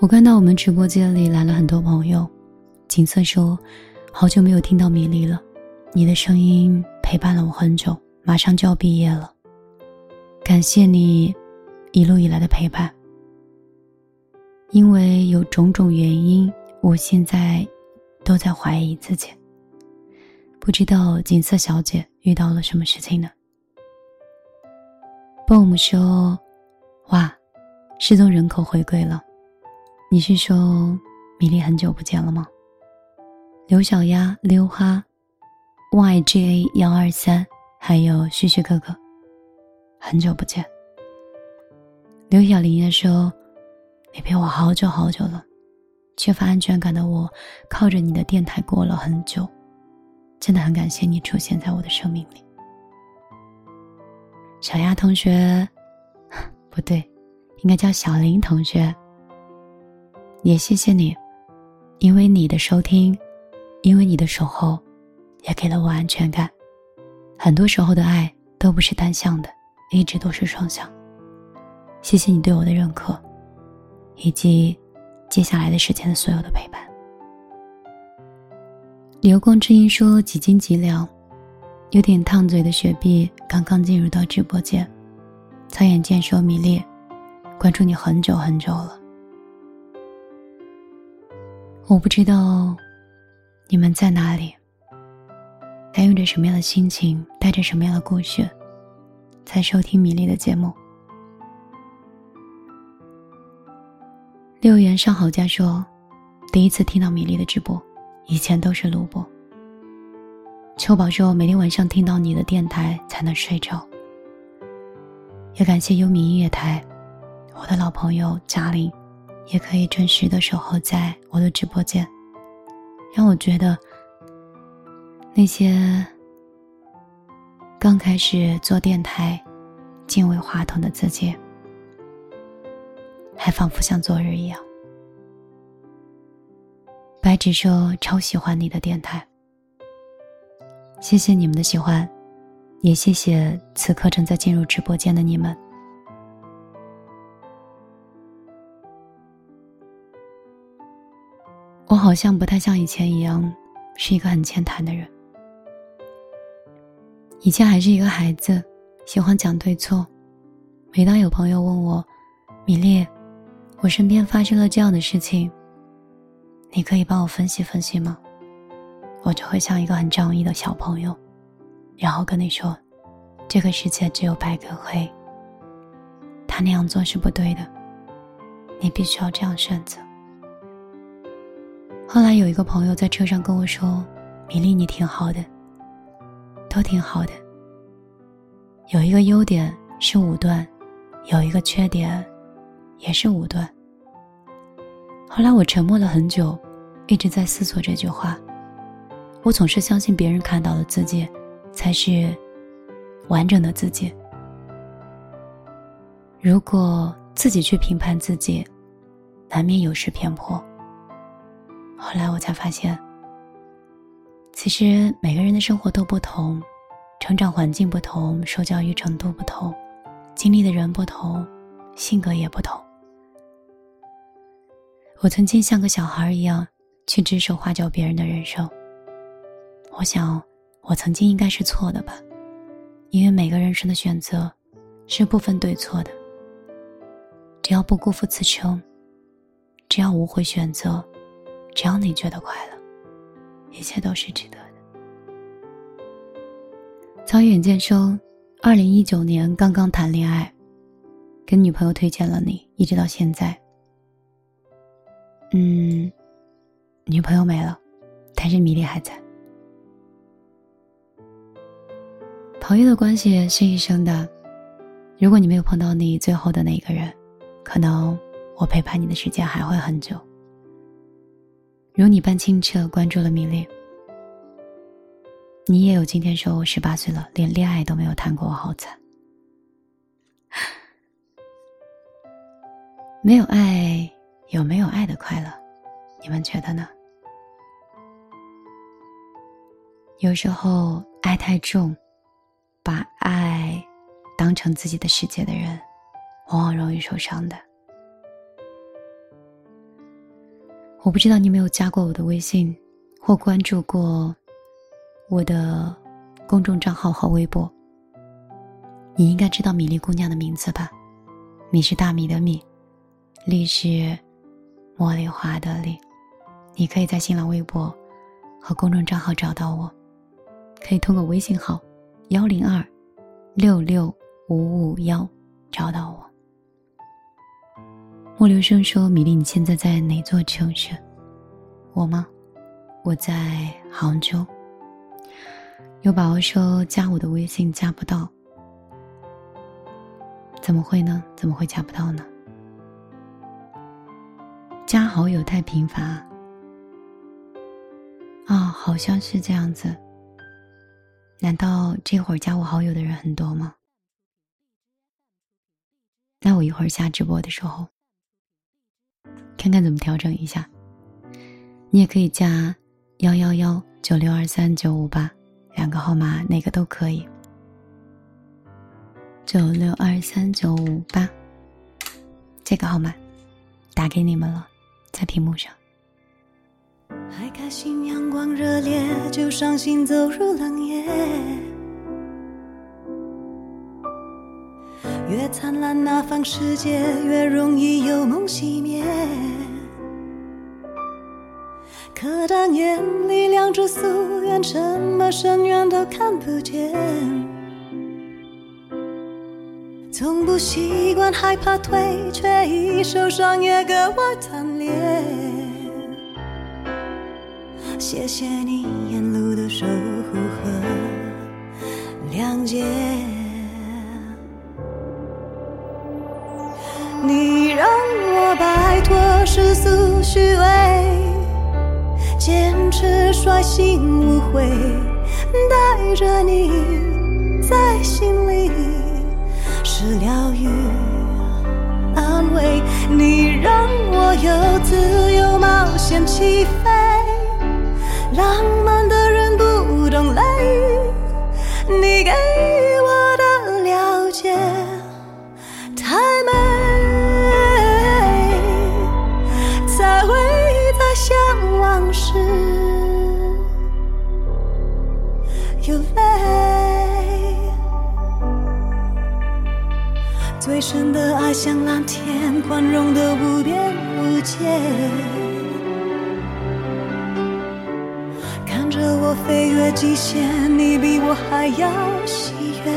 我看到我们直播间里来了很多朋友，景色说：“好久没有听到米粒了，你的声音陪伴了我很久，马上就要毕业了。感谢你一路以来的陪伴。因为有种种原因，我现在都在怀疑自己。不知道景色小姐遇到了什么事情呢？”BOOM 说：“哇，失踪人口回归了。”你是说米粒很久不见了吗？刘小丫、溜哈、YGA 幺二三，还有旭旭哥哥，很久不见。刘小玲也说：“你陪我好久好久了，缺乏安全感的我，靠着你的电台过了很久，真的很感谢你出现在我的生命里。”小丫同学，不对，应该叫小林同学。也谢谢你，因为你的收听，因为你的守候，也给了我安全感。很多时候的爱都不是单向的，一直都是双向。谢谢你对我的认可，以及接下来的时间的所有的陪伴。流光之音说几斤几两，有点烫嘴的雪碧刚刚进入到直播间。擦眼见说米粒，关注你很久很久了。我不知道你们在哪里，在用着什么样的心情，带着什么样的故事，在收听米粒的节目。六元上好家说，第一次听到米粒的直播，以前都是录播。秋宝说，每天晚上听到你的电台才能睡着。也感谢优米音乐台，我的老朋友嘉玲。也可以准时的守候在我的直播间，让我觉得那些刚开始做电台、敬畏话筒的自己，还仿佛像昨日一样。白纸说超喜欢你的电台，谢谢你们的喜欢，也谢谢此刻正在进入直播间的你们。我好像不太像以前一样，是一个很健谈的人。以前还是一个孩子，喜欢讲对错。每当有朋友问我：“米粒，我身边发生了这样的事情，你可以帮我分析分析吗？”我就会像一个很仗义的小朋友，然后跟你说：“这个世界只有白跟黑，他那样做是不对的，你必须要这样选择。”后来有一个朋友在车上跟我说：“米粒，你挺好的，都挺好的。有一个优点是武断，有一个缺点，也是武断。”后来我沉默了很久，一直在思索这句话。我总是相信别人看到的自己，才是完整的自己。如果自己去评判自己，难免有失偏颇。后来我才发现，其实每个人的生活都不同，成长环境不同，受教育程度不同，经历的人不同，性格也不同。我曾经像个小孩一样去指手画脚别人的人生。我想，我曾经应该是错的吧，因为每个人生的选择是不分对错的。只要不辜负此生，只要无悔选择。只要你觉得快乐，一切都是值得的。曹远见说，二零一九年刚刚谈恋爱，跟女朋友推荐了你，一直到现在。嗯，女朋友没了，但是米粒还在。朋友的关系是一生的，如果你没有碰到你最后的那个人，可能我陪伴你的时间还会很久。如你般清澈，关注了米粒。你也有今天说我十八岁了，连恋爱都没有谈过，我好惨。没有爱，有没有爱的快乐？你们觉得呢？有时候爱太重，把爱当成自己的世界的人，往往容易受伤的。我不知道你没有加过我的微信，或关注过我的公众账号和微博。你应该知道米粒姑娘的名字吧？米是大米的米，粒是茉莉花的粒。你可以在新浪微博和公众账号找到我，可以通过微信号幺零二六六五五幺找到我。莫流生说：“米粒，你现在在哪座城市？我吗？我在杭州。”有宝宝说：“加我的微信加不到，怎么会呢？怎么会加不到呢？加好友太频繁啊，好像是这样子。难道这会儿加我好友的人很多吗？那我一会儿下直播的时候。”看看怎么调整一下。你也可以加幺幺幺九六二三九五八两个号码，哪个都可以。九六二三九五八，这个号码打给你们了，在屏幕上。还开心，阳光热烈，就伤心，走入冷夜。越灿烂那方世界，越容易有梦熄灭。可当眼里亮着夙愿，什么深渊都看不见。从不习惯害怕退却，一受伤也格外贪恋。谢谢你沿路的守护和谅解。你让我摆脱世俗虚伪，坚持率性无悔，带着你在心里是疗愈安慰。你让我有自由冒险起飞，浪漫最深的爱像蓝天，宽容的无边无界。看着我飞越极限，你比我还要喜悦。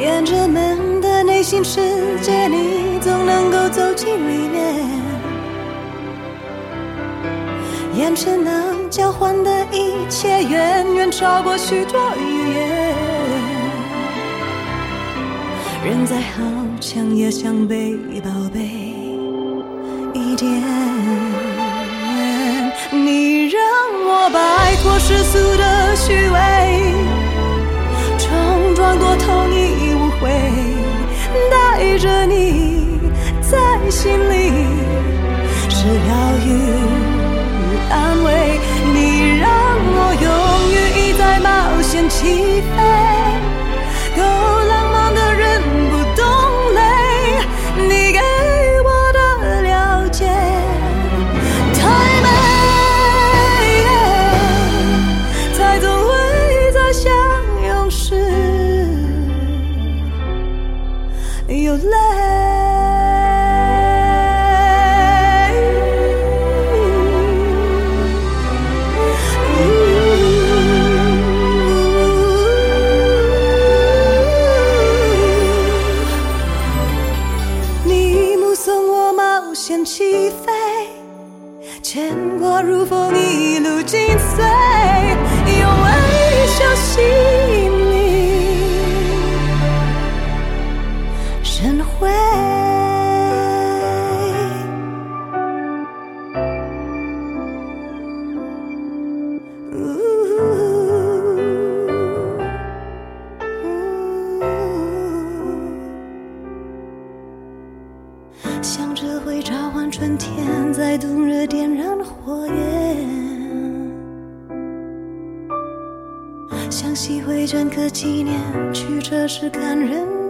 沿着门的内心世界，你总能够走进里面。眼神能交换的一切，远远超过许多语言。人再好强，也想被宝贝一点。你让我摆脱世俗的虚伪，冲撞过头你已无悔，带着你在心里是疗愈与。安慰你，让我勇于一再冒险起飞。有泪。想吸回整个纪念，曲折是感人。